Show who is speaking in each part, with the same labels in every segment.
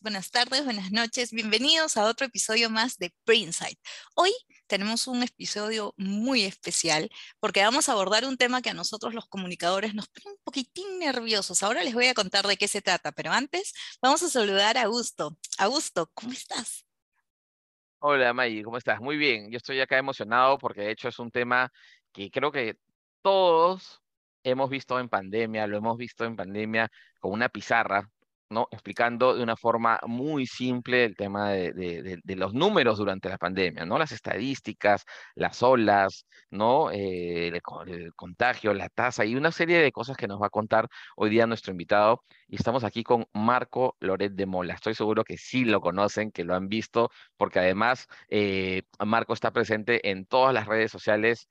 Speaker 1: Buenas tardes, buenas noches. Bienvenidos a otro episodio más de Printsight. Hoy tenemos un episodio muy especial porque vamos a abordar un tema que a nosotros los comunicadores nos pone un poquitín nerviosos. Ahora les voy a contar de qué se trata, pero antes vamos a saludar a Augusto. Augusto, ¿cómo estás?
Speaker 2: Hola Maggie, ¿cómo estás? Muy bien, yo estoy acá emocionado porque de hecho es un tema que creo que todos hemos visto en pandemia, lo hemos visto en pandemia con una pizarra, ¿no? explicando de una forma muy simple el tema de, los números durante la pandemia, ¿no? las estadísticas, las olas, ¿no? Eh, el, contagio, la tasa y una serie de cosas que nos va a contar hoy día nuestro invitado. Y estamos aquí con Marco Loret de Mola. Estoy seguro que sí lo conocen, que lo han visto, porque además eh, Marco está presente en todas las redes sociales.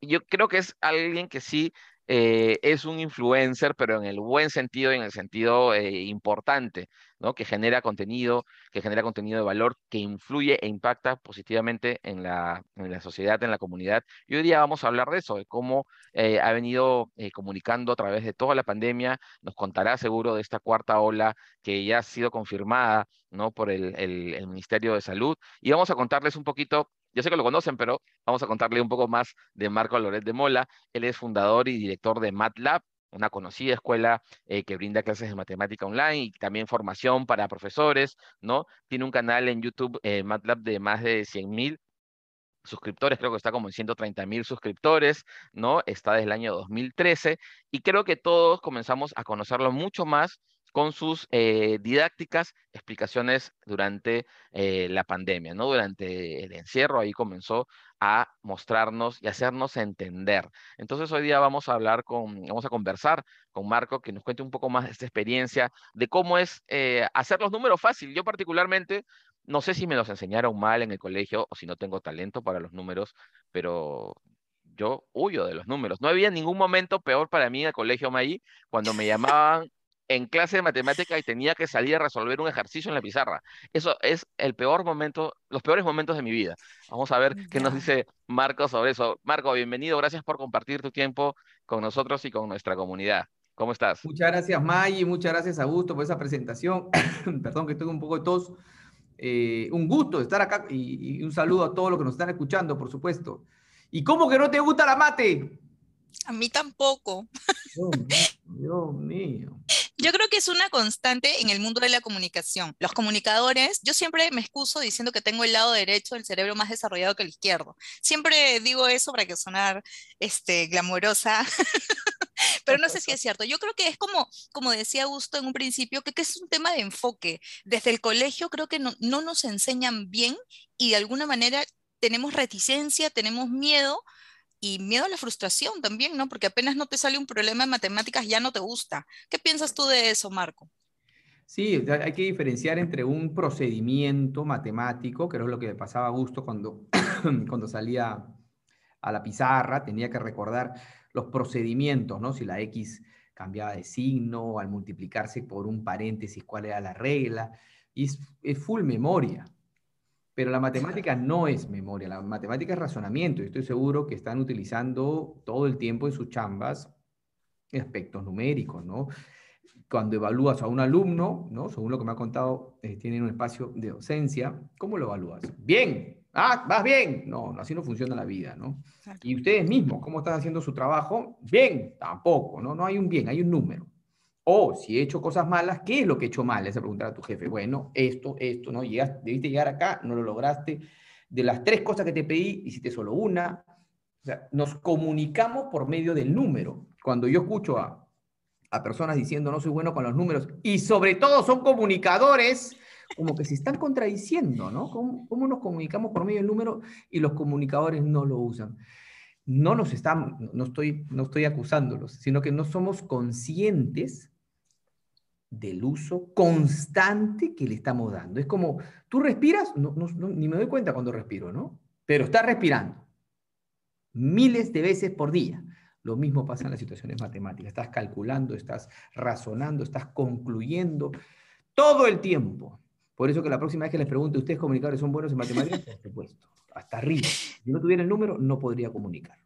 Speaker 2: yo creo que es alguien que sí eh, es un influencer, pero en el buen sentido y en el sentido eh, importante, ¿no? Que genera contenido, que genera contenido de valor, que influye e impacta positivamente en la, en la sociedad, en la comunidad. Y hoy día vamos a hablar de eso, de cómo eh, ha venido comunicando a través de toda la pandemia, nos contará seguro de esta cuarta ola que ya ha sido confirmada, ¿no? Por el, el Ministerio de Salud. Y vamos a contarles un poquito yo sé que lo conocen, pero vamos a contarle un poco más de Marco Loret de Mola. Él es fundador y director de MATLAB, una conocida escuela eh, que brinda clases de matemática online y también formación para profesores, ¿no? Tiene un canal en YouTube, eh, MATLAB, de más de 100 mil suscriptores, creo que está como en 130 mil suscriptores, ¿no? Está desde el año 2013 y creo que todos comenzamos a conocerlo mucho más con sus eh, didácticas, explicaciones durante eh, la pandemia, ¿no? Durante el encierro, ahí comenzó a mostrarnos y hacernos entender. Entonces hoy día vamos a hablar con, vamos a conversar con Marco, que nos cuente un poco más de esta experiencia, de cómo es eh, hacer los números fácil. Yo particularmente, no sé si me los enseñaron mal en el colegio o si no tengo talento para los números, pero yo huyo de los números. No había ningún momento peor para mí en el colegio Maí cuando me llamaban en clase de matemática y tenía que salir a resolver un ejercicio en la pizarra. Eso es el peor momento, los peores momentos de mi vida. Vamos a ver qué nos dice Marco sobre eso. Marco, bienvenido, gracias por compartir tu tiempo con nosotros y con nuestra comunidad. ¿Cómo estás?
Speaker 3: Muchas gracias, May, muchas gracias, Augusto, por esa presentación. Perdón que tengo un poco de tos. Eh, un gusto estar acá y, y un saludo a todos los que nos están escuchando, por supuesto. ¿Y cómo que no te gusta la mate?
Speaker 1: A mí tampoco.
Speaker 3: Dios mío.
Speaker 1: Yo creo que es una constante en el mundo de la comunicación. Los comunicadores, yo siempre me excuso diciendo que tengo el lado derecho del cerebro más desarrollado que el izquierdo. Siempre digo eso para que sonar este, glamorosa, pero no sé si es cierto. Yo creo que es como, como decía Augusto en un principio, que, que es un tema de enfoque. Desde el colegio creo que no, no nos enseñan bien y de alguna manera tenemos reticencia, tenemos miedo y miedo a la frustración también, ¿no? Porque apenas no te sale un problema en matemáticas, ya no te gusta. ¿Qué piensas tú de eso, Marco?
Speaker 3: Sí, hay que diferenciar entre un procedimiento matemático, que era lo que me pasaba a gusto cuando, cuando salía a la pizarra, tenía que recordar los procedimientos, ¿no? Si la X cambiaba de signo, al multiplicarse por un paréntesis, cuál era la regla, y es full memoria. Pero la matemática no es memoria, la matemática es razonamiento. Y estoy seguro que están utilizando todo el tiempo en sus chambas aspectos numéricos, ¿no? Cuando evalúas a un alumno, ¿no? Según lo que me ha contado, eh, tienen un espacio de docencia, ¿cómo lo evalúas? Bien, ah, vas bien. No, así no funciona la vida, ¿no? Y ustedes mismos, ¿cómo están haciendo su trabajo? Bien, tampoco, ¿no? No hay un bien, hay un número. O si he hecho cosas malas, ¿qué es lo que he hecho mal? Es preguntar a tu jefe. Bueno, esto, esto, ¿no? Llegaste, debiste llegar acá, no lo lograste. De las tres cosas que te pedí, hiciste solo una. O sea, nos comunicamos por medio del número. Cuando yo escucho a, a personas diciendo no soy bueno con los números y sobre todo son comunicadores, como que se están contradiciendo, ¿no? ¿Cómo, ¿Cómo, nos comunicamos por medio del número y los comunicadores no lo usan? No nos están, no estoy, no estoy acusándolos, sino que no somos conscientes del uso constante que le estamos dando. Es como, tú respiras, no, ni me doy cuenta cuando respiro, ¿no? Pero estás respirando miles de veces por día. Lo mismo pasa en las situaciones matemáticas. Estás calculando, estás razonando, estás concluyendo todo el tiempo. Por eso que la próxima vez que les pregunte, ¿ustedes comunicadores son buenos en matemáticas? Por supuesto, hasta arriba. Si no tuviera el número, no podría comunicar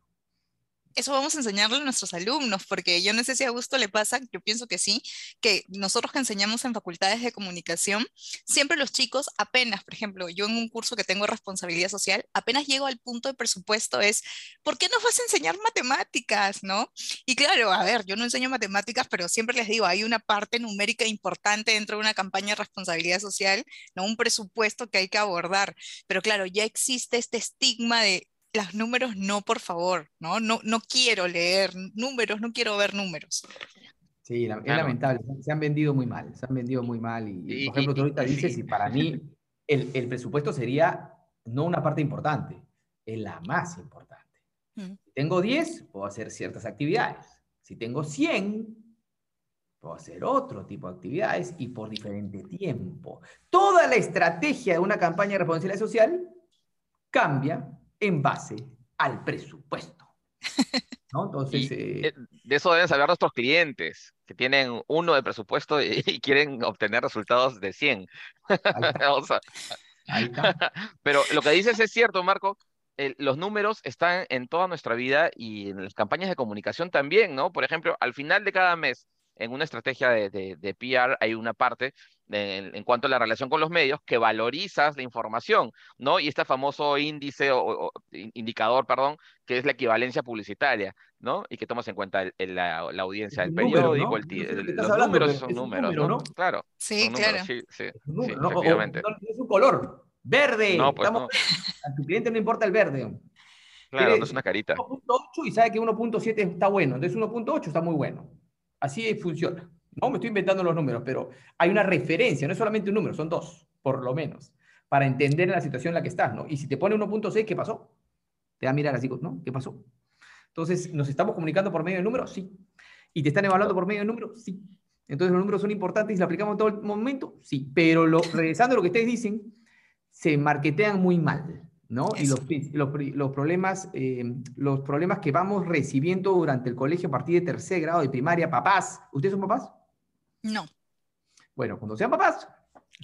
Speaker 1: eso vamos a enseñarle a nuestros alumnos, porque yo no sé si a gusto le pasa, yo pienso que sí, que nosotros que enseñamos en facultades de comunicación, siempre los chicos apenas, por ejemplo, yo en un curso que tengo responsabilidad social, apenas llego al punto de presupuesto es, ¿por qué nos vas a enseñar matemáticas, no? Y claro, a ver, yo no enseño matemáticas, pero siempre les digo, hay una parte numérica importante dentro de una campaña de responsabilidad social, no un presupuesto que hay que abordar, pero claro, ya existe este estigma de los números no, por favor, ¿no? No, no quiero leer números, no quiero ver números.
Speaker 3: Sí, es lamentable, se han vendido muy mal, se han vendido muy mal. Y, por ejemplo, tú ahorita dices, y para mí el, el, presupuesto sería no una parte importante, es la más importante. Mm. Si tengo 10, puedo hacer ciertas actividades. Si tengo 100, puedo hacer otro tipo de actividades y por diferente tiempo. Toda la estrategia de una campaña de responsabilidad social cambia en base al presupuesto.
Speaker 2: Entonces, eh, de eso deben saber nuestros clientes, que tienen uno de presupuesto y, quieren obtener resultados de 100. Pero lo que dices es cierto, Marco. los números están en toda nuestra vida y en las campañas de comunicación también, ¿no? Por ejemplo, al final de cada mes, en una estrategia de, de, PR hay una parte en cuanto a la relación con los medios que valorizas la información, ¿no? Y este famoso índice o, indicador, perdón, que es la equivalencia publicitaria, ¿no? Y que tomas en cuenta la, audiencia del periódico, los números son números, ¿no? Claro.
Speaker 1: Sí, claro.
Speaker 2: sí, sí,
Speaker 3: efectivamente. es un color, verde. No, pues A tu cliente no importa el verde.
Speaker 2: Claro, no es una carita.
Speaker 3: 1.8 y sabe que 1.7 está bueno, entonces 1.8 está muy bueno. Así funciona. No me estoy inventando los números, pero hay una referencia, no es solamente un número, son dos, por lo menos, para entender la situación en la que estás, ¿no? Y si te pone 1.6, ¿qué pasó? Te va a mirar así, ¿no? ¿Qué pasó? Entonces, ¿nos estamos comunicando por medio de números? Sí. ¿Y te están evaluando por medio de números? Sí. Entonces, ¿los números son importantes y se aplicamos en todo el momento? Sí. Pero lo, regresando a lo que ustedes dicen, se marquetean muy mal. ¿no? Y los, los, problemas, eh, los problemas que vamos recibiendo durante el colegio a partir de tercer grado de primaria, papás, ¿ustedes son papás?
Speaker 1: No.
Speaker 3: Bueno, cuando sean papás,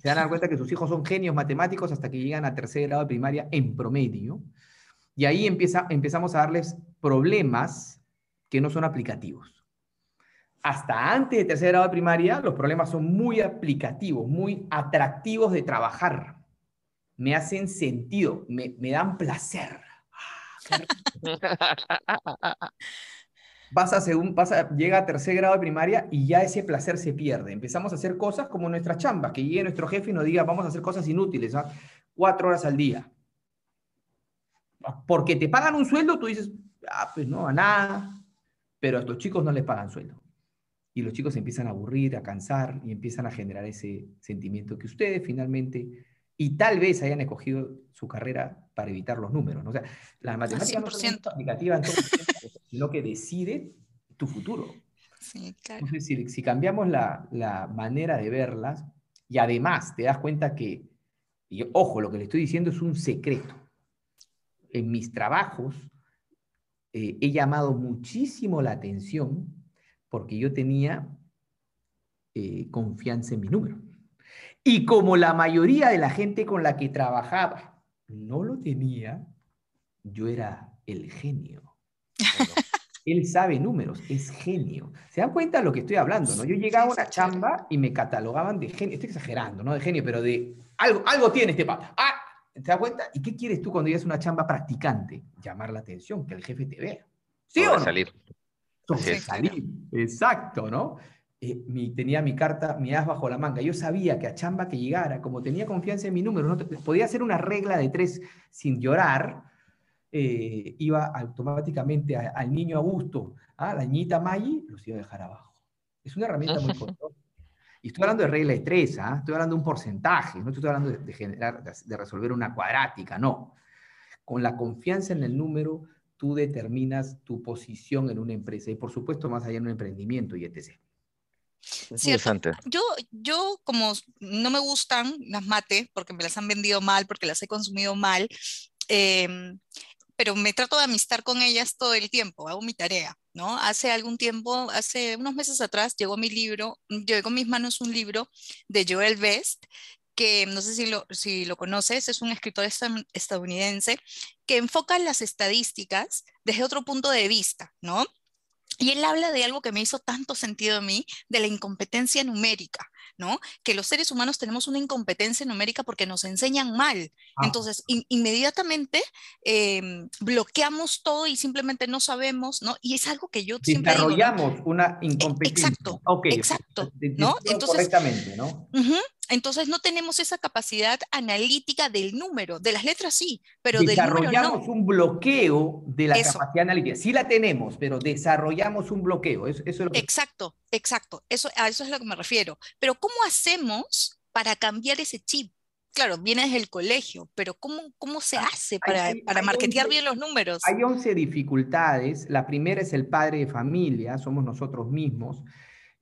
Speaker 3: se dan cuenta que sus hijos son genios matemáticos hasta que llegan a tercer grado de primaria en promedio. Y ahí empieza, empezamos a darles problemas que no son aplicativos. Hasta antes de tercer grado de primaria, los problemas son muy aplicativos, muy atractivos de trabajar me hacen sentido, me, dan placer. Vas a según, pasa, llega a tercer grado de primaria y ya ese placer se pierde. Empezamos a hacer cosas como nuestras chambas, que llegue nuestro jefe y nos diga, vamos a hacer cosas inútiles, ¿ah? cuatro horas al día. Porque te pagan un sueldo, tú dices, ah, pues no, a nada. Pero a estos chicos no les pagan sueldo. Y los chicos se empiezan a aburrir, a cansar y empiezan a generar ese sentimiento que ustedes finalmente y tal vez hayan escogido su carrera para evitar los números. ¿no? O sea, la matemática no es aplicativa en sino que decide tu futuro.
Speaker 1: Sí, claro.
Speaker 3: Entonces, si, cambiamos la, la, manera de verlas, y además te das cuenta que, y ojo, lo que le estoy diciendo es un secreto. En mis trabajos eh, he llamado muchísimo la atención porque yo tenía eh, confianza en mi número. Y como la mayoría de la gente con la que trabajaba no lo tenía, yo era el genio. él sabe números, es genio. ¿Se dan cuenta de lo que estoy hablando? ¿no? Yo llegaba a una chamba y me catalogaban de genio. Estoy exagerando, no de genio, pero de algo, algo tiene este pata. Ah, ¿te das cuenta? ¿Y qué quieres tú cuando llegas a una chamba practicante? Llamar la atención, que el jefe te vea.
Speaker 2: ¿Sí o no? salir.
Speaker 3: salir. Exacto, ¿no? Eh, tenía mi carta, mi as bajo la manga. Yo sabía que a chamba que llegara, como tenía confianza en mi número, no podía hacer una regla de tres sin llorar, eh, iba automáticamente al niño Augusto, a la niñita Maggi, los iba a dejar abajo. Es una herramienta muy poderosa. Y estoy hablando de regla de tres, ¿ah? estoy hablando de un porcentaje, no estoy hablando de, generar, de resolver una cuadrática, no. Con la confianza en el número, tú determinas tu posición en una empresa y por supuesto más allá en un emprendimiento y etc.
Speaker 2: Interesante.
Speaker 1: Yo, yo como no me gustan las mate porque me las han vendido mal, porque las he consumido mal, em, pero me trato de amistar con ellas todo el tiempo, hago mi tarea, ¿no? Hace algún tiempo, hace unos meses atrás, llegó mi libro, llegó a mis manos un libro de Joel Best, que no sé si lo, si lo conoces, es un escritor estadounidense que enfoca las estadísticas desde otro punto de vista, ¿no? Y él habla de algo que me hizo tanto sentido a mí, de la incompetencia numérica, ¿no? Que los seres humanos tenemos una incompetencia numérica porque nos enseñan mal. Ah. Entonces, inmediatamente em, bloqueamos todo y simplemente no sabemos, ¿no? Y es algo que yo siempre
Speaker 3: Desarrollamos una
Speaker 1: e,
Speaker 3: incompetencia.
Speaker 1: Exacto, exacto, ¿no?
Speaker 3: Entonces, correctamente, ¿no?
Speaker 1: Entonces no tenemos esa capacidad analítica del número, de las letras sí, pero del número no.
Speaker 3: Desarrollamos un bloqueo de la capacidad analítica. Sí la tenemos, pero desarrollamos un bloqueo. Eso, es lo
Speaker 1: Exacto, exacto. Eso, a eso es a lo que me refiero. Pero ¿cómo hacemos para cambiar ese chip? Claro, viene desde el colegio, pero ¿cómo, cómo se ah, hace para, para marketear bien los números?
Speaker 3: Hay 11 dificultades. La primera es el padre de familia, somos nosotros mismos.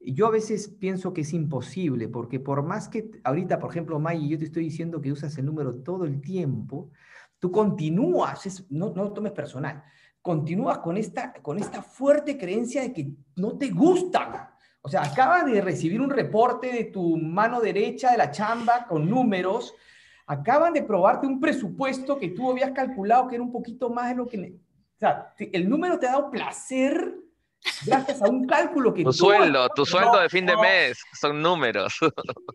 Speaker 3: Yo a veces pienso que es imposible, porque por más que ahorita, por ejemplo, May, yo te estoy diciendo que usas el número todo el tiempo, tú continúas, no, no lo tomes personal, continúas con esta, con esta fuerte creencia de que no te gustan. O sea, acabas de recibir un reporte de tu mano derecha de la chamba con números, acaban de probarte un presupuesto que tú habías calculado que era un poquito más de lo que... O sea, el número te ha dado placer gracias a un cálculo que
Speaker 2: tu sueldo, tu sueldo de fin de mes son números.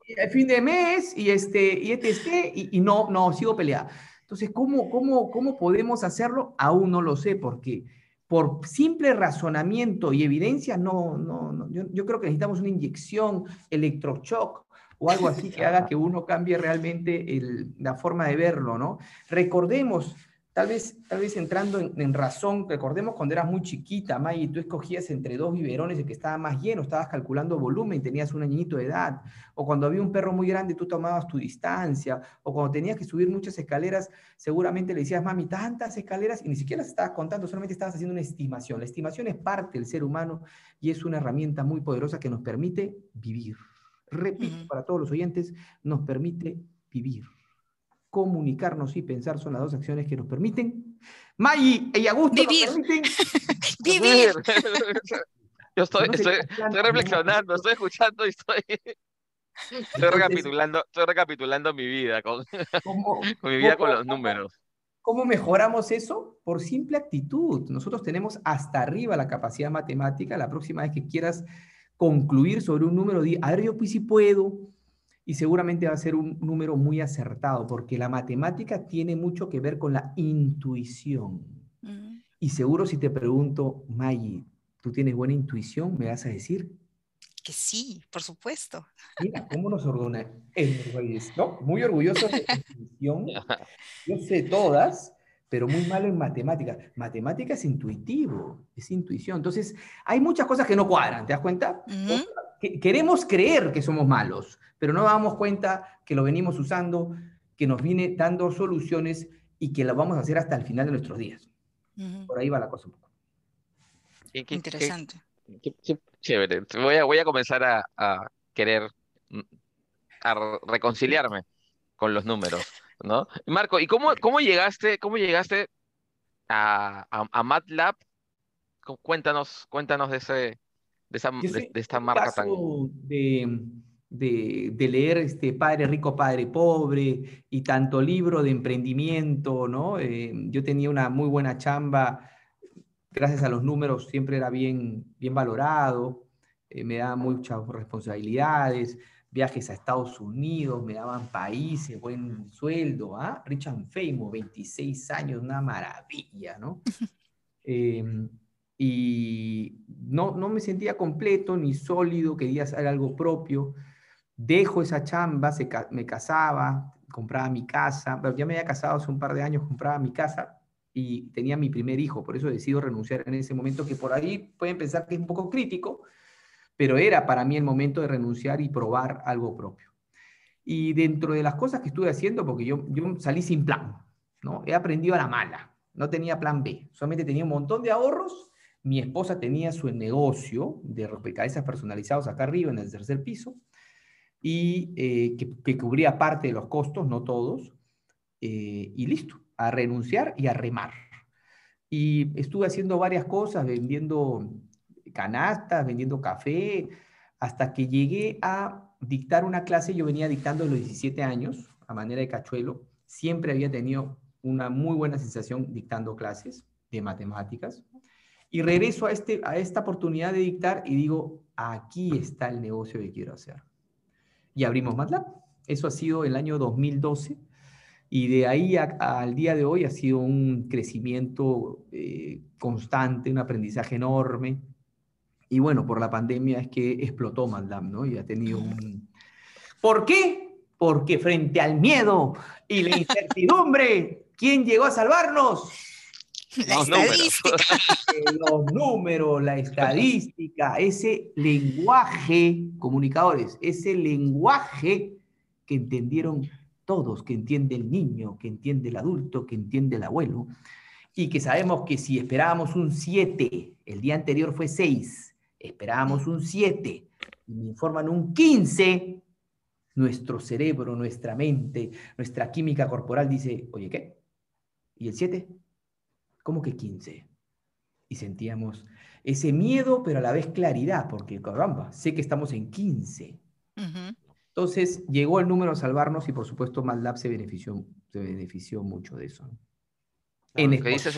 Speaker 3: De fin de mes y este y este y, y no no sigo peleada. Entonces, ¿cómo, cómo, ¿cómo podemos hacerlo? Aún no lo sé, porque por simple razonamiento y evidencia, no, no, no. Yo, yo creo que necesitamos una inyección, electroshock o algo así que haga que uno cambie realmente el, la forma de verlo, ¿no? Recordemos Tal vez, tal vez entrando en, razón, recordemos cuando eras muy chiquita, May, tú escogías entre dos biberones el que estaba más lleno, estabas calculando volumen, tenías un añito de edad, o cuando había un perro muy grande, tú tomabas tu distancia, o cuando tenías que subir muchas escaleras, seguramente le decías, mami, tantas escaleras, y ni siquiera las estabas contando, solamente estabas haciendo una estimación. La estimación es parte del ser humano y es una herramienta muy poderosa que nos permite vivir. Repito, para todos los oyentes, nos permite vivir comunicarnos y pensar son las dos acciones que nos permiten. Maggi y Augusto
Speaker 1: Vivir.
Speaker 3: nos permiten
Speaker 1: Vivir.
Speaker 2: Yo estoy, estoy, estoy, reflexionando, estoy escuchando y estoy, estoy, recapitulando, estoy recapitulando mi vida con, con mi vida con los números.
Speaker 3: ¿Cómo mejoramos eso? Por simple actitud. Nosotros tenemos hasta arriba la capacidad matemática. La próxima vez que quieras concluir sobre un número, di, a ver, yo pues sí puedo, y seguramente va a ser un número muy acertado, porque la matemática tiene mucho que ver con la intuición. Mm. Y seguro si te pregunto, Maggie, ¿tú tienes buena intuición? ¿Me vas a decir?
Speaker 1: Que sí, por supuesto.
Speaker 3: Mira, ¿cómo nos ordena? ¿no? Muy orgulloso de la intuición. Yo sé todas, pero muy malo en matemática. Matemática es intuitivo, es intuición. Entonces, hay muchas cosas que no cuadran, ¿te das cuenta? Queremos creer que somos malos, pero no damos cuenta que lo venimos usando, que nos viene dando soluciones y que lo vamos a hacer hasta el final de nuestros días. Por ahí va la cosa un poco.
Speaker 1: Interesante.
Speaker 2: chévere. Voy a, voy a comenzar a, querer mm, a reconciliarme con los números, ¿no? Marco, ¿y cómo, cómo llegaste, cómo llegaste a, a MATLAB? Cuéntanos, cuéntanos de ese, de, esta marca tan...
Speaker 3: De, de, leer este Padre Rico, Padre Pobre y tanto libro de emprendimiento, ¿no? Eh, yo tenía una muy buena chamba, gracias a los números siempre era bien, bien valorado, eh, me daban muchas responsabilidades, viajes a Estados Unidos, me daban países, buen sueldo, ¿ah? Richard Famous, 26 años, una maravilla, ¿no? Eh, y no, no me sentía completo ni sólido, quería hacer algo propio. Dejo esa chamba, se, me casaba, compraba mi casa, pero ya me había casado hace un par de años, compraba mi casa y tenía mi primer hijo, por eso decido renunciar en ese momento, que por ahí pueden pensar que es un poco crítico, pero era para mí el momento de renunciar y probar algo propio. Y dentro de las cosas que estuve haciendo, porque yo, yo salí sin plan, ¿no? He aprendido a la mala, no tenía plan B, solamente tenía un montón de ahorros Mi esposa tenía su negocio de rompecabezas personalizados acá arriba, en el tercer piso, y eh, que, cubría parte de los costos, no todos, eh, y listo, a renunciar y a remar. Y estuve haciendo varias cosas, vendiendo canastas, vendiendo café, hasta que llegué a dictar una clase, yo venía dictando a los 17 años, a manera de cachuelo, siempre había tenido una muy buena sensación dictando clases de matemáticas. Y regreso a, este, a esta oportunidad de dictar y digo, aquí está el negocio que quiero hacer. Y abrimos MATLAB. Eso ha sido el año 2012. Y de ahí al día de hoy ha sido un crecimiento eh, constante, un aprendizaje enorme. Y bueno, por la pandemia es que explotó MATLAB, ¿no? Y ha tenido un... ¿Por qué? Porque frente al miedo y la incertidumbre, ¿quién llegó a salvarnos?
Speaker 1: La estadística.
Speaker 3: Los números, la estadística, ese lenguaje, comunicadores, ese lenguaje que entendieron todos, que entiende el niño, que entiende el adulto, que entiende el abuelo, y que sabemos que si esperábamos un 7, el día anterior fue 6, esperábamos un 7, y me informan un 15, nuestro cerebro, nuestra mente, nuestra química corporal dice, oye, ¿qué? ¿Y el 7? ¿Cómo que 15? Y sentíamos ese miedo, pero a la vez claridad, porque caramba, sé que estamos en 15. Entonces llegó el número a salvarnos y por supuesto MATLAB se benefició, se benefició mucho de eso
Speaker 2: lo que dices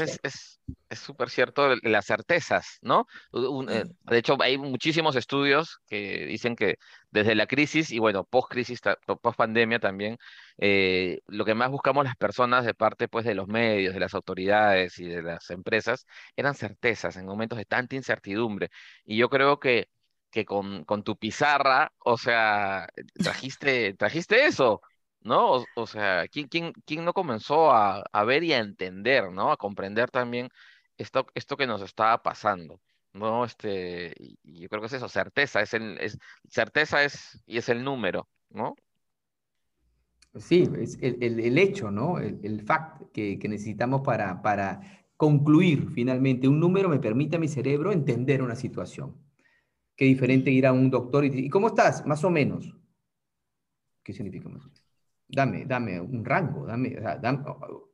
Speaker 2: es súper cierto, las certezas, ¿no? Eh, de hecho, hay muchísimos estudios que dicen que desde la crisis y bueno, post-crisis, post-pandemia también, eh, lo que más buscamos las personas de parte pues de los medios, de las autoridades y de las empresas, eran certezas en momentos de tanta incertidumbre. Y yo creo que, que con, con tu pizarra, o sea, trajiste, trajiste eso. ¿No? O, sea, ¿quién, quién, quién no comenzó a, a, ver y a entender, ¿no? A comprender también esto, esto que nos estaba pasando, ¿no? Este, y yo creo que es eso, certeza, es el, es, certeza es, y es el número, ¿no?
Speaker 3: Sí, es el, el, el hecho, ¿no? El, fact que, que, necesitamos para, para concluir finalmente. Un número me permite a mi cerebro entender una situación. Qué diferente ir a un doctor y decir, ¿cómo estás? Más o menos. ¿Qué significa más o menos? Dame, dame un rango, dame,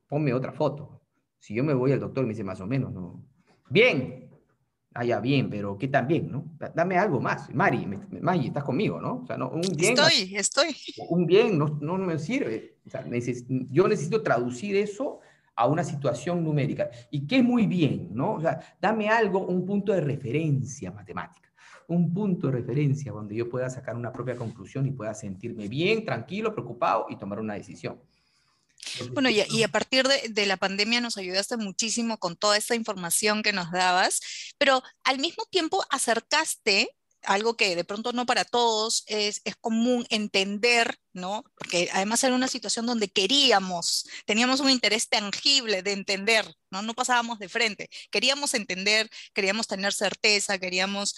Speaker 3: ponme otra foto. Si yo me voy al doctor me dice más o menos, no. Bien, ah, ya, bien, pero ¿qué tan bien, no? Dame algo más. Mari, Mari, estás conmigo, ¿no?
Speaker 1: O sea, no, un bien. Estoy, estoy.
Speaker 3: Un bien no, no me sirve. O sea, yo necesito traducir eso a una situación numérica. Y qué muy bien, ¿no? O sea, dame algo, un punto de referencia matemática un punto de referencia donde yo pueda sacar una propia conclusión y pueda sentirme bien, tranquilo, preocupado y tomar una decisión.
Speaker 1: Bueno, y, a partir de, de, la pandemia nos ayudaste muchísimo con toda esta información que nos dabas, pero al mismo tiempo acercaste algo que de pronto no para todos es, es, común entender, ¿no? Porque además era una situación donde queríamos, teníamos un interés tangible de entender, ¿no? No pasábamos de frente, queríamos entender, queríamos tener certeza, queríamos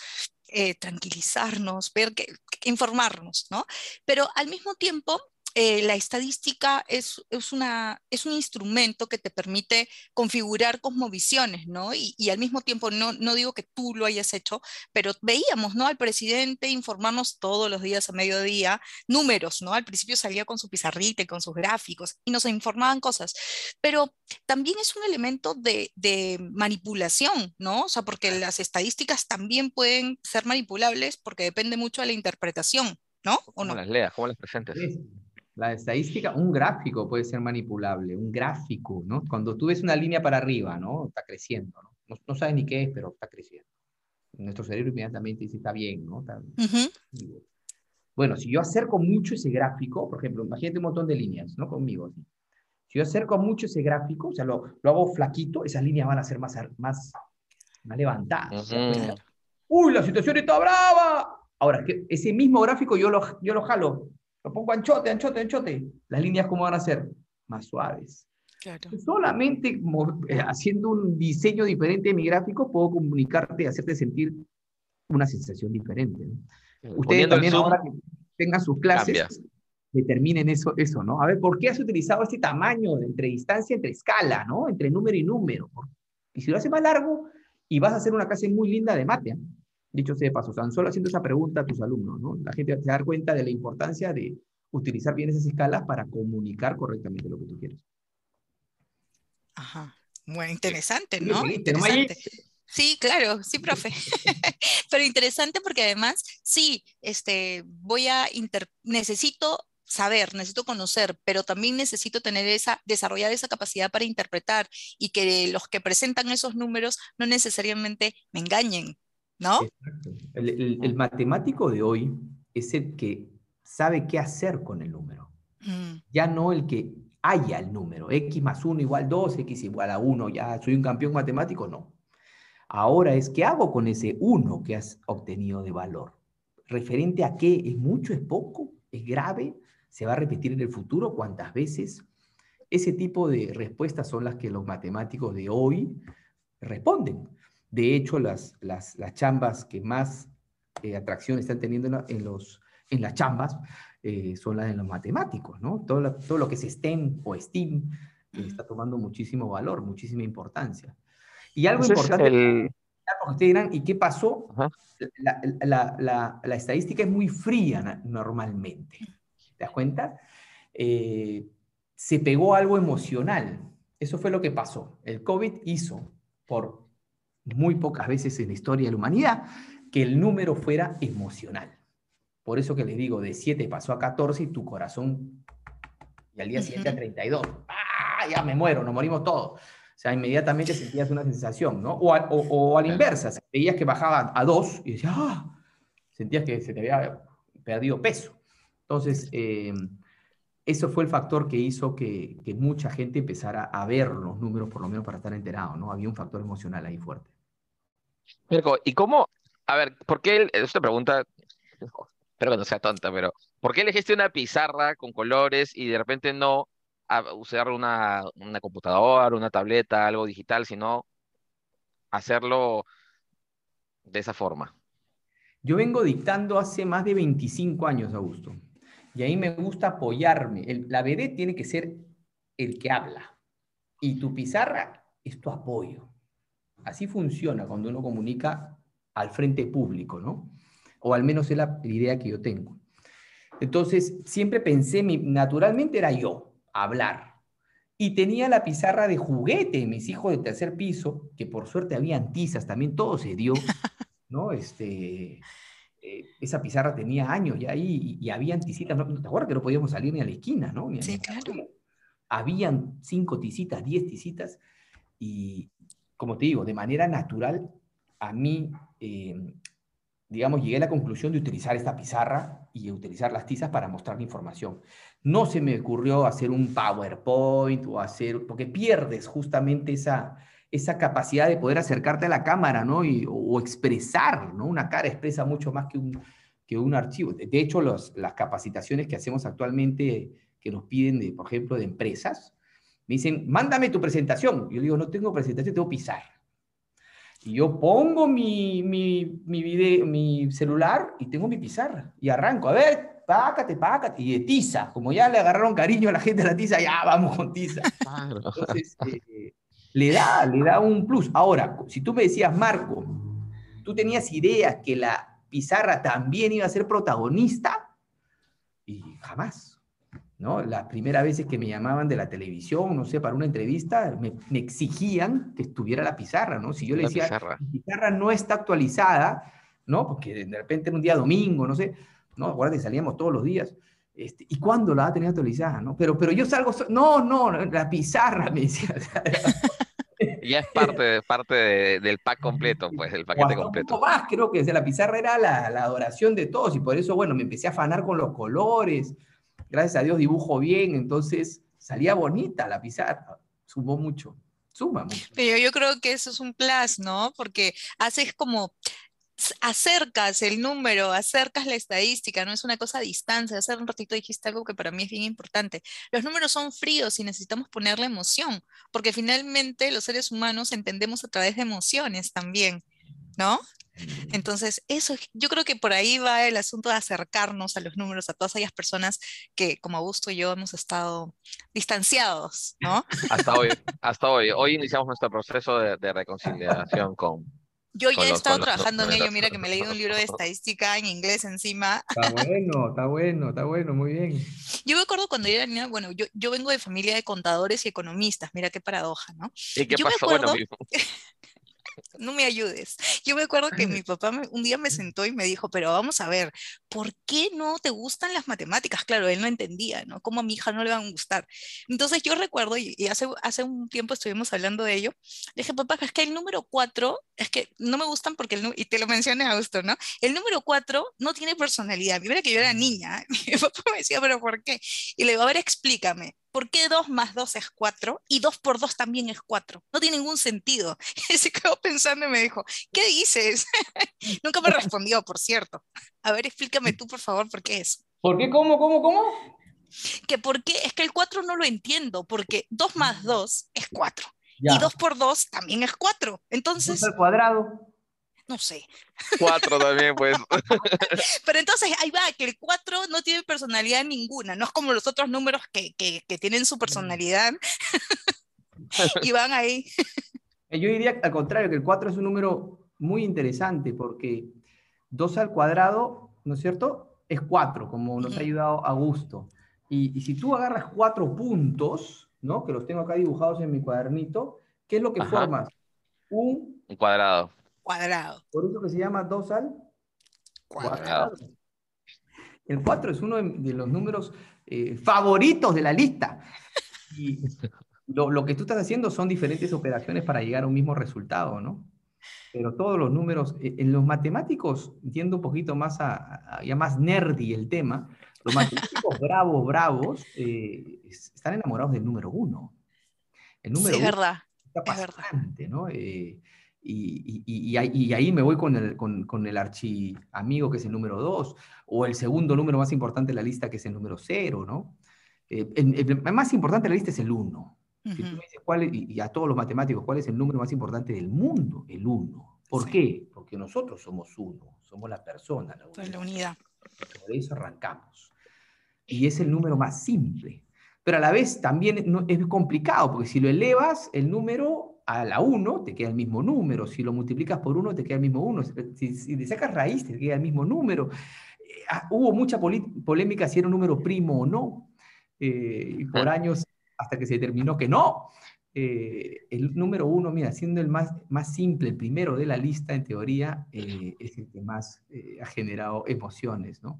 Speaker 1: eh, tranquilizarnos, ver que, informarnos, ¿no? Pero al mismo tiempo eh, la estadística es, es, una, es un instrumento que te permite configurar cosmovisiones, ¿no? Y, y, al mismo tiempo, no, no digo que tú lo hayas hecho, pero veíamos, ¿no? Al presidente informarnos todos los días a mediodía, números, ¿no? Al principio salía con su pizarrita y con sus gráficos y nos informaban cosas, pero también es un elemento de, de manipulación, ¿no? O sea, porque las estadísticas también pueden ser manipulables porque depende mucho de la interpretación, ¿no?
Speaker 2: ¿O no? las leas? ¿Cómo las presentes?
Speaker 3: La estadística, un gráfico puede ser manipulable, un gráfico, ¿no? Cuando tú ves una línea para arriba, ¿no? Está creciendo, ¿no? No, sabes ni qué es, pero está creciendo. Nuestro cerebro inmediatamente dice, está bien, ¿no? Bueno, si yo acerco mucho ese gráfico, por ejemplo, imagínate un montón de líneas, ¿no? Conmigo. Si yo acerco mucho ese gráfico, o sea, lo, lo hago flaquito, esas líneas van a ser más, más, más levantadas. ¡Uy, la situación está brava! Ahora, ese mismo gráfico yo lo, yo lo jalo lo pongo anchote, anchote, anchote. Las líneas, ¿cómo van a ser? Más suaves. Solamente eh, haciendo un diseño diferente de mi gráfico puedo comunicarte, hacerte sentir una sensación diferente. Ustedes también ahora que tengan sus clases, determinen eso, eso, ¿no? A ver, ¿por qué has utilizado este tamaño de entre distancia, entre escala, ¿no? Entre número y número. Y si lo hace más largo, Y vas a hacer una clase muy linda de mate. Dicho sea de paso, tan solo haciendo esa pregunta a tus alumnos, ¿no? La gente se da cuenta de la importancia de utilizar bien esas escalas para comunicar correctamente lo que tú quieres.
Speaker 1: Ajá. Bueno, interesante, ¿no? Interesante. Sí, claro, sí, profe. Pero interesante porque además, sí, este, voy a necesito saber, necesito conocer, pero también necesito tener esa, desarrollar esa capacidad para interpretar y que los que presentan esos números no necesariamente me engañen, ¿no?
Speaker 3: El, matemático de hoy es el que sabe qué hacer con el número. Mm. Ya no el que haya el número, x más 1 igual 2, x igual a 1, ya soy un campeón matemático, no. Ahora es, ¿qué hago con ese 1 que has obtenido de valor? ¿Referente a qué? ¿Es mucho? ¿Es poco? ¿Es grave? ¿Se va a repetir en el futuro? ¿Cuántas veces? Ese tipo de respuestas son las que los matemáticos de hoy responden. De hecho, las, las, chambas que más eh, atracción están teniendo en, los, en las chambas eh, son las de los matemáticos, ¿no? Todo lo, todo lo que es STEM o STEAM eh, está tomando muchísimo valor, muchísima importancia. Y algo importante, el... ustedes dirán, ¿y qué pasó? La, la, la, la, estadística es muy fría normalmente. ¿Te das cuenta? Eh, se pegó algo emocional. Eso fue lo que pasó. El COVID hizo, por muy pocas veces en la historia de la humanidad, que el número fuera emocional. Por eso que les digo, de 7 pasó a 14 y tu corazón, y al día siguiente a 32. ¡Ah! Ya me muero, nos morimos todos. O sea, inmediatamente sentías una sensación, ¿no? O, o, a la inversa, veías que bajaba a 2 y decías, ¡ah! Sentías que se te había perdido peso. Entonces, eh, eso fue el factor que hizo que, mucha gente empezara a ver los números, por lo menos para estar enterado, ¿no? Había un factor emocional ahí fuerte.
Speaker 2: ¿Y cómo? A ver, ¿por qué? Esta pregunta, espero que no sea tonta, pero ¿por qué elegiste una pizarra con colores y de repente no usar una, una computadora, una tableta, algo digital, sino hacerlo de esa forma?
Speaker 3: Yo vengo dictando hace más de 25 años, Augusto. Y ahí me gusta apoyarme. la BD tiene que ser el que habla. Y tu pizarra es tu apoyo. Así funciona cuando uno comunica al frente público, ¿no? O al menos es la, idea que yo tengo. Entonces, siempre pensé, naturalmente era yo, hablar. Y tenía la pizarra de juguete, mis hijos de tercer piso, que por suerte habían tizas, también todo se dio, ¿no? Este, eh, esa pizarra tenía años ya ahí y, habían ticitas, ¿no? ¿te acuerdas que no podíamos salir ni a la esquina, ¿no?
Speaker 1: sí, claro.
Speaker 3: Habían cinco ticitas, diez ticitas y, como te digo, de manera natural, a mí, em, digamos, llegué a la conclusión de utilizar esta pizarra y utilizar las tizas para mostrar la información. No se me ocurrió hacer un PowerPoint o hacer, porque pierdes justamente esa, esa capacidad de poder acercarte a la cámara, ¿no? O, expresar, ¿no? Una cara expresa mucho más que un, que un archivo. De hecho, los, las capacitaciones que hacemos actualmente, que nos piden, de, por ejemplo, de empresas, me dicen, mándame tu presentación. Yo digo, no tengo presentación, tengo pizarra. Y yo pongo mi, mi, mi, video, mi celular y tengo mi pizarra. Y arranco, a ver, pácate, pácate. Y de tiza, como ya le agarraron cariño a la gente de la tiza, ya vamos con tiza. Entonces, eh, le da, le da un plus. Ahora, si tú me decías, Marco, tú tenías idea que la pizarra también iba a ser protagonista, y jamás. ¿No? Las primeras veces que me llamaban de la televisión, no sé, para una entrevista, me, exigían que estuviera la pizarra, ¿no? Si yo le decía, pizarra. la pizarra no está actualizada, ¿no? Porque de repente en un día domingo, no sé, ¿no? Acuérdate, salíamos todos los días. Este, ¿Y cuándo la va a tener actualizada? ¿no? Pero, pero yo salgo, no, no, la pizarra, me decía.
Speaker 2: ya es parte, parte del pack completo, pues, el paquete completo.
Speaker 3: Un poco más, creo que la pizarra era la, adoración de todos y por eso, bueno, me empecé a afanar con los colores. Gracias a Dios dibujo bien, entonces salía bonita la pizarra. Sumó mucho, suma mucho.
Speaker 1: Pero yo creo que eso es un plus, ¿no? Porque haces como acercas el número, acercas la estadística, no es una cosa a distancia. Hace un ratito dijiste algo que para mí es bien importante. Los números son fríos y necesitamos ponerle emoción, porque finalmente los seres humanos entendemos a través de emociones también, ¿no? Entonces, eso, yo creo que por ahí va el asunto de acercarnos a los números, a todas aquellas personas que, como Augusto y yo, hemos estado distanciados, ¿no?
Speaker 2: Hasta hoy, hasta hoy. Hoy iniciamos nuestro proceso de, de reconciliación con,
Speaker 1: yo ya he estado trabajando en ello, mira que me he leído un libro de estadística en inglés encima.
Speaker 3: Está bueno, está bueno, está bueno, muy bien.
Speaker 1: Yo me acuerdo cuando yo era niña, bueno, yo, yo vengo de familia de contadores y economistas, mira qué paradoja, ¿no?
Speaker 2: ¿Y qué
Speaker 1: Yo me
Speaker 2: pasó? Bueno,
Speaker 1: acuerdo-
Speaker 2: mi-
Speaker 1: No me ayudes. Yo me acuerdo que mi papá me- un día me sentó y me dijo, pero vamos a ver, ¿por qué no te gustan las matemáticas? Claro, él no entendía, ¿no? ¿Cómo a mi hija no le van a gustar? Entonces yo recuerdo, y, y hace, hace un tiempo estuvimos hablando de ello, le dije, papá, es que el número 4, es que no me gustan porque, el, y te lo mencioné a gusto, ¿no? El número 4 no tiene personalidad. Mira que yo era niña, mi papá me decía, pero ¿por qué? Y le digo, a ver, explícame. ¿Por qué 2 más 2 es 4 y 2 por 2 también es 4? No tiene ningún sentido. Y se quedó pensando y me dijo, ¿qué dices? Nunca me respondió, por cierto. A ver, explícame tú, por favor, por qué es.
Speaker 3: ¿Por qué? ¿Cómo? ¿Cómo? ¿Cómo?
Speaker 1: Que por qué, es que el 4 no lo entiendo, porque 2 más 2 es 4
Speaker 3: Ya.
Speaker 1: y 2 por 2 también es 4. Entonces,
Speaker 3: al cuadrado.
Speaker 1: No sé.
Speaker 2: Cuatro también, pues.
Speaker 1: Pero entonces ahí va, que el 4 no tiene personalidad ninguna, no es como los otros números que, que, que tienen su personalidad y van ahí.
Speaker 3: Eh, Yo diría al contrario, que el 4 es un número muy interesante porque 2 al cuadrado, ¿no es cierto? Es 4, como nos ha ayudado Augusto. Y, y si tú agarras cuatro puntos, ¿no? Que los tengo acá dibujados en mi cuadernito, ¿qué es lo que
Speaker 2: Ajá.
Speaker 3: formas? Un,
Speaker 2: Un cuadrado.
Speaker 1: Cuadrado.
Speaker 3: por eso que se llama 2 al
Speaker 1: Cuadrado.
Speaker 3: cuadrado. El 4 es uno de, de los números eh, favoritos de la lista. Y lo, lo que tú estás haciendo son diferentes operaciones para llegar a un mismo resultado, ¿no? Pero todos los números, eh, en los matemáticos, entiendo un poquito más, a, a- ya más nerdy el tema, los matemáticos bravos, bravos, eh, es- están enamorados del número uno. El número
Speaker 1: Sí, es
Speaker 3: uno
Speaker 1: verdad.
Speaker 3: está
Speaker 1: es verdad.
Speaker 3: ¿no? Eh, y, y- y- ahí, me voy con el, con, con el archi amigo que es el número 2, o el segundo número más importante de la lista que es el número 0, ¿no? Eh, el, el más importante de la lista es el 1. Si tú me dices cuál y, y a todos los matemáticos, ¿cuál es el número más importante del mundo? El 1. ¿Por
Speaker 1: Sí.
Speaker 3: qué? Porque nosotros somos uno, somos la persona. la
Speaker 1: Pues la
Speaker 3: unidad.
Speaker 1: unidad.
Speaker 3: Por eso arrancamos. Y es el número más simple. Pero a la vez también no- es complicado, porque si lo elevas el número a la 1, te queda el mismo número. Si lo multiplicas por 1, te queda el mismo 1. Si, si le sacas raíz, te queda el mismo número. Eh, ah, hubo mucha polémica si era un número primo o no. eh, y por años, hasta que se determinó que no. Eh, el número 1, mira, siendo el más, más simple, el primero de la lista, en teoría, eh, es el que más ha generado emociones, ¿no?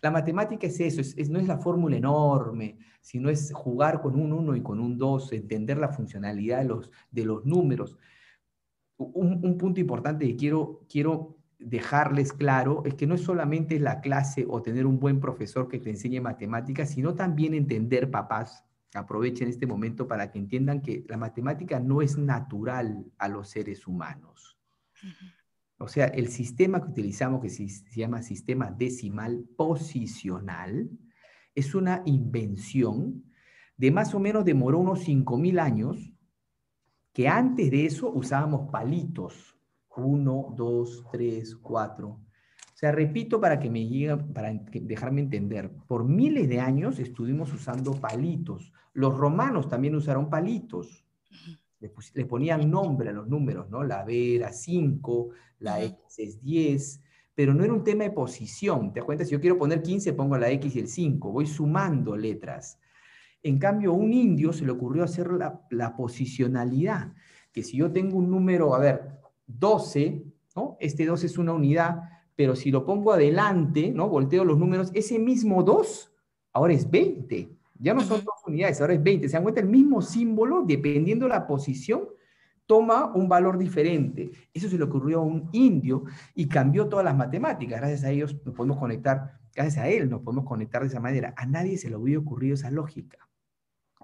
Speaker 3: La matemática es eso, es- no es la fórmula enorme, sino es jugar con un 1 y con un 2, entender la funcionalidad de los, de los números. Un, un punto importante que quiero, quiero dejarles claro es que no es solamente la clase o tener un buen profesor que te enseñe matemáticas, sino también entender, papás, aprovechen este momento para que entiendan que la matemática no es natural a los seres humanos. O sea, el sistema que utilizamos, que se, llama sistema decimal posicional, es una invención de más o menos demoró unos 5.000 años, que antes de eso usábamos palitos. 1, 2, 3, 4. O sea, repito para que me llegue, para dejarme entender. Por miles de años estuvimos usando palitos. Los romanos también usaron palitos. Le, le ponían nombre a los números, ¿no? La B era 5, la. X es 10, pero no era un tema de posición. ¿Te das cuenta? Si yo quiero poner 15, pongo la X y el 5, voy sumando letras. En cambio, a un indio se le ocurrió hacer la, la posicionalidad, que si yo tengo un número, a ver, 12, ¿no? Este 2 es una unidad, pero si lo pongo adelante, ¿no? Volteo los números, ese mismo 2 ahora es 20. Ya no son dos unidades, ahora es 20. ¿Se dan cuenta? El mismo símbolo, dependiendo de la posición, toma un valor diferente. Eso se le ocurrió a un indio y cambió todas las matemáticas. Gracias a ellos nos podemos conectar, gracias a él nos podemos conectar de esa manera. A nadie se le hubiera ocurrido esa lógica.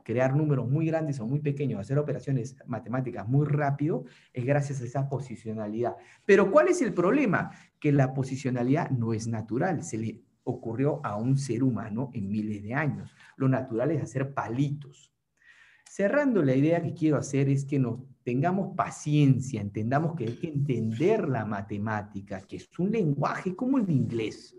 Speaker 3: Crear números muy grandes o muy pequeños, hacer operaciones matemáticas muy rápido, es gracias a esa posicionalidad. Pero ¿cuál es el problema? Que la posicionalidad no es natural, se le ocurrió a un ser humano en miles de años. Lo natural es hacer palitos. Cerrando la idea que quiero hacer es que nos tengamos paciencia, entendamos que hay que entender la matemática, que es un lenguaje como el de inglés.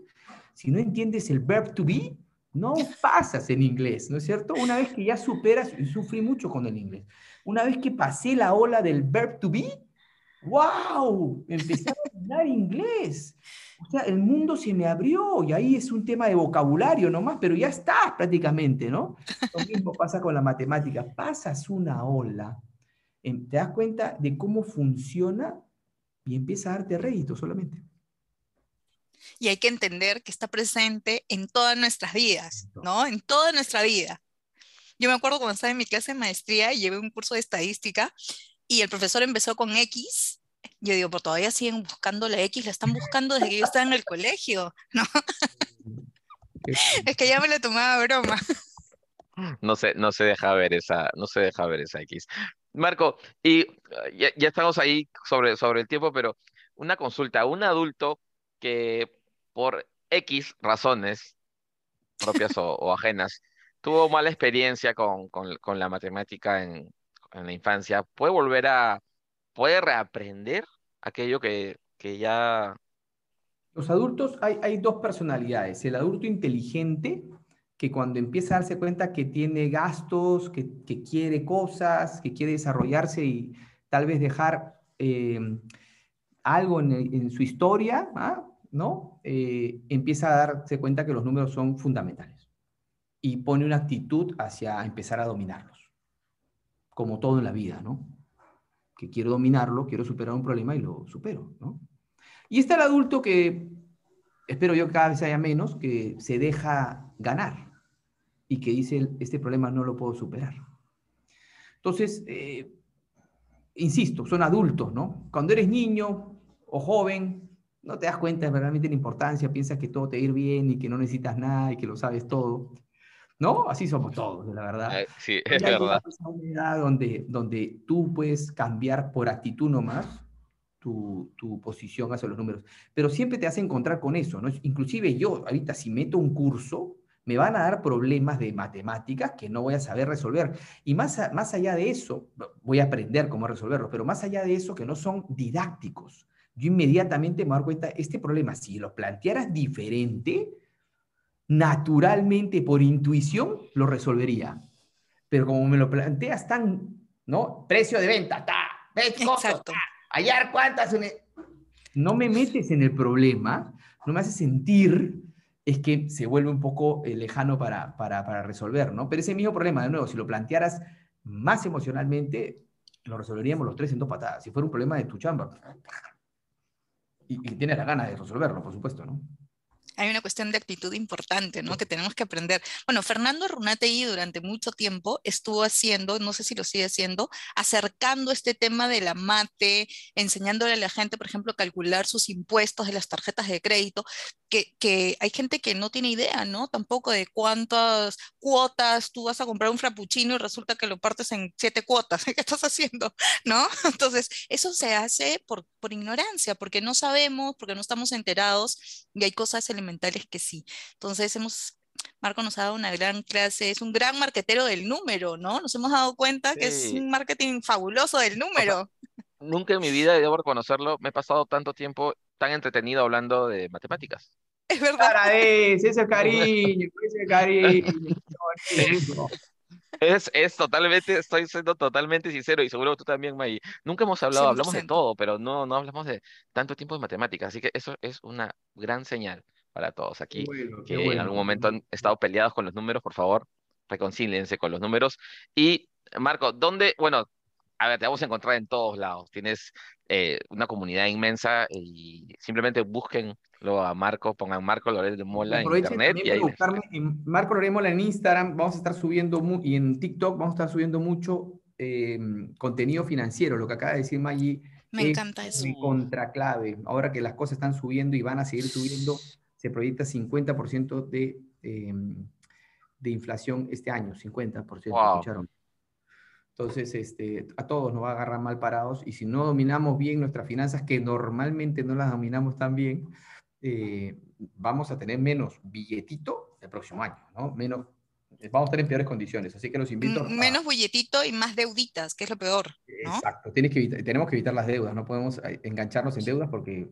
Speaker 3: Si no entiendes el verb to be, no pasas en inglés, ¿no es cierto? Una vez que ya superas, y sufrí mucho con el inglés, una vez que pasé la ola del verb to be, ¡wow! Empecé a hablar inglés. O sea, el mundo se me abrió y ahí es un tema de vocabulario nomás, pero ya estás prácticamente, ¿no? Lo mismo pasa con la matemática. Pasas una ola, em, te das cuenta de cómo funciona y empieza a darte rédito solamente.
Speaker 1: Y hay que entender que está presente en todas nuestras vidas, ¿no? En toda nuestra vida. Yo me acuerdo cuando estaba en mi clase de maestría y llevé un curso de estadística y el profesor empezó con X. Yo digo, pero todavía siguen buscando la X, la están buscando desde que yo estaba en el colegio, ¿no? es que ya me la tomaba broma.
Speaker 2: No se, no se deja ver esa, no se deja ver esa X. Marco, y ya, ya estamos ahí sobre, sobre el tiempo, pero una consulta, un adulto que por X razones, propias o, ajenas, tuvo mala experiencia con, con, la matemática en, en, la infancia, ¿puede volver a, puede reaprender aquello que, que ya...
Speaker 3: Los adultos, hay, hay dos personalidades. El adulto inteligente, que cuando empieza a darse cuenta que tiene gastos, que, que quiere cosas, que quiere desarrollarse y tal vez dejar eh, algo en, en, su historia, ¿ah? ¿no? Eh, empieza a darse cuenta que los números son fundamentales y pone una actitud hacia empezar a dominarlos, como todo en la vida, ¿no? Que quiero dominarlo, quiero superar un problema y lo supero, ¿no? Y está el adulto que, espero yo que cada vez haya menos, que se deja ganar y que dice, este problema no lo puedo superar. Entonces, eh, insisto, son adultos, ¿no? Cuando eres niño o joven, no te das cuenta de realmente la importancia, piensas que todo te va a ir bien y que no necesitas nada y que lo sabes todo. ¿No? Así somos todos, la verdad.
Speaker 2: Eh, sí, es verdad.
Speaker 3: una edad donde, donde tú puedes cambiar por actitud nomás tu, tu posición hacia los números. Pero siempre te hace encontrar con eso, ¿no? Inclusive yo, ahorita, si meto un curso, me van a dar problemas de matemáticas que no voy a saber resolver. Y más, más allá de eso, voy a aprender cómo resolverlo, pero más allá de eso, que no son didácticos yo inmediatamente me doy cuenta, este problema, si lo plantearas diferente, naturalmente, por intuición, lo resolvería. Pero como me lo planteas tan, ¿no? Precio de venta, ta, costos, ta, hallar cuántas... No me metes en el problema, no me hace sentir, es que se vuelve un poco eh, lejano para, para, para resolver, ¿no? Pero ese mismo problema, de nuevo, si lo plantearas más emocionalmente, lo resolveríamos los tres en dos patadas. Si fuera un problema de tu chamba, y, y tienes la gana de resolverlo, por supuesto, ¿no?
Speaker 1: Hay una cuestión de actitud importante, ¿no? Que tenemos que aprender. Bueno, Fernando Runatei durante mucho tiempo estuvo haciendo, no sé si lo sigue haciendo, acercando este tema de la mate, enseñándole a la gente, por ejemplo, calcular sus impuestos de las tarjetas de crédito, que, que hay gente que no tiene idea, ¿no? Tampoco de cuántas cuotas tú vas a comprar un frappuccino y resulta que lo partes en siete cuotas. ¿Qué estás haciendo? ¿No? Entonces, eso se hace por, por ignorancia, porque no sabemos, porque no estamos enterados y hay cosas elementales mentales que sí. Entonces hemos, Marco nos ha dado una gran clase, es un gran marquetero del número, ¿no? Nos hemos dado cuenta que es un marketing fabuloso del número.
Speaker 2: nunca en mi vida, debo reconocerlo, me he pasado tanto tiempo tan entretenido hablando de matemáticas.
Speaker 1: Es verdad.
Speaker 3: ese es cariño, ese cariño.
Speaker 2: Es, es totalmente, estoy siendo totalmente sincero y seguro tú también, May. Nunca hemos hablado, hablamos de todo, pero no, no hablamos de tanto tiempo de matemáticas, así que eso es una gran señal para todos aquí, que en algún momento han estado peleados con los números, por favor, reconcíliense con los números. Y Marco, ¿dónde, bueno, a ver, te vamos a encontrar en todos lados, tienes eh, una comunidad inmensa y simplemente búsquenlo a Marco, pongan Marco Loret de Mola en internet. Y ahí
Speaker 3: buscarme en Marco Loret de Mola en Instagram, vamos a estar subiendo, y en TikTok vamos a estar subiendo mucho eh, contenido financiero, lo que acaba de decir Maggie.
Speaker 1: Me encanta eso.
Speaker 3: Contra clave. Ahora que las cosas están subiendo y van a seguir subiendo, se proyecta 50% de, em, de inflación este año, 50%, escucharon. Entonces, este, a todos nos va a agarrar mal parados y si no dominamos bien nuestras finanzas, que normalmente no las dominamos tan bien, eh, vamos a tener menos billetito el próximo año, ¿no? Menos vamos a estar en peores condiciones. Así que los invito.
Speaker 1: M- Menos bulletito y más deuditas, que es lo peor, ¿no?
Speaker 3: Exacto. Tienes que evitar- tenemos que evitar las deudas. No podemos eh, engancharnos en deudas porque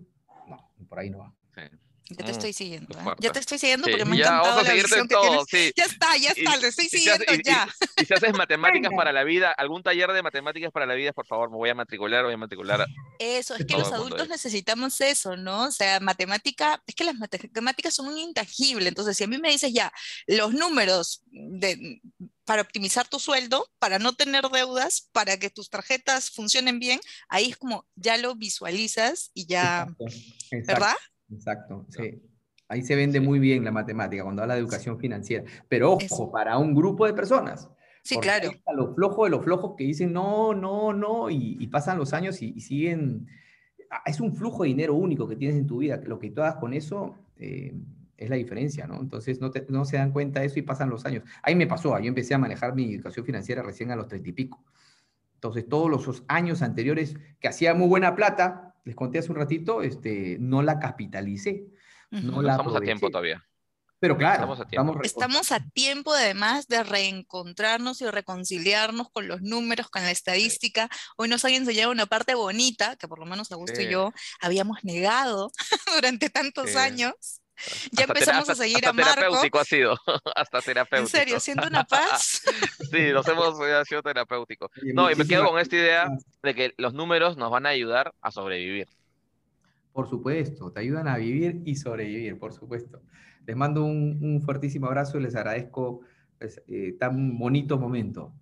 Speaker 3: no, por ahí no va.
Speaker 2: Sí.
Speaker 1: Ya te
Speaker 2: Mm,
Speaker 1: estoy siguiendo, ¿eh? Ya te estoy siguiendo
Speaker 2: Sí,
Speaker 1: porque me ha
Speaker 2: ya,
Speaker 1: encantado
Speaker 2: vamos a
Speaker 1: la
Speaker 2: seguirte
Speaker 1: visión
Speaker 2: en
Speaker 1: que
Speaker 2: todo,
Speaker 1: tienes.
Speaker 2: sí.
Speaker 1: Ya está, ya
Speaker 2: Y-
Speaker 1: está, lo estoy siguiendo
Speaker 2: y-
Speaker 1: ya.
Speaker 2: Y si haces matemáticas para la vida, algún taller de matemáticas para la vida, por favor, me voy a matricular, voy a matricular.
Speaker 1: Eso, es que los adultos necesitamos eso, ¿no? O sea, matemática, es que las matemáticas son un intangible. Entonces, si a mí me dices ya, los números de, para optimizar tu sueldo, para no tener deudas, para que tus tarjetas funcionen bien, ahí es como ya lo visualizas y ya,
Speaker 3: Exacto, exacto,
Speaker 1: ¿verdad?
Speaker 3: Exacto, sí. Ahí se vende muy bien la matemática cuando habla de educación financiera. Pero ojo,
Speaker 1: Eso.
Speaker 3: para un grupo de personas.
Speaker 1: Sí, claro.
Speaker 3: está Los flojos de los flojos que dicen no, no, no, y, y pasan los años y, y siguen. ah, Es un flujo de dinero único que tienes en tu vida. Lo que tú hagas con eso eh, es la diferencia, ¿no? Entonces no, te- no se dan cuenta de eso y pasan los años. Ahí me pasó, yo empecé a manejar mi educación financiera recién a los treinta y pico. Entonces todos los años anteriores que hacía muy buena plata, les conté hace un ratito, este, no la capitalicé.
Speaker 1: Ujú.
Speaker 3: No la
Speaker 2: Estamos a tiempo
Speaker 3: aproveché.
Speaker 2: todavía.
Speaker 3: Pero claro,
Speaker 2: Estamos a tiempo.
Speaker 1: Estamos a tiempo además de reencontrarnos y reconciliarnos con los números, con la estadística. Hoy nos han enseñado una parte bonita, que por lo menos Augusto y
Speaker 2: Sí.
Speaker 1: yo habíamos negado durante tantos
Speaker 2: Sí.
Speaker 1: años. Ya
Speaker 2: Hasta
Speaker 1: empezamos a seguir
Speaker 2: hasta
Speaker 1: a Marco.
Speaker 2: terapéutico ha sido, hasta
Speaker 1: En
Speaker 2: terapéutico.
Speaker 1: serio, siendo una paz.
Speaker 2: Sí, nos hemos ha sido terapéutico.
Speaker 3: Oye,
Speaker 2: No, y me quedo con esta idea de que los números nos van a ayudar a sobrevivir.
Speaker 3: Por supuesto, te ayudan a vivir y sobrevivir, por supuesto. Les mando un, un fuertísimo abrazo y les agradezco pues, eh, tan bonito momento.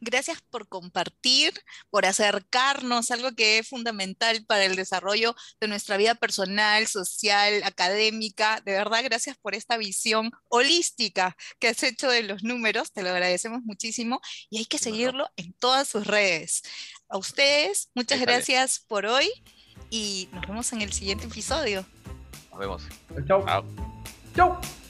Speaker 1: Gracias por compartir, por acercarnos, algo que es fundamental para el desarrollo de nuestra vida personal, social, académica. De verdad, gracias por esta visión holística que has hecho de los números. Te lo agradecemos muchísimo y hay que seguirlo en todas sus redes. A ustedes, muchas gracias por hoy y nos vemos en el siguiente episodio.
Speaker 2: Nos vemos.
Speaker 3: Chau.
Speaker 2: Chao.
Speaker 3: Chau.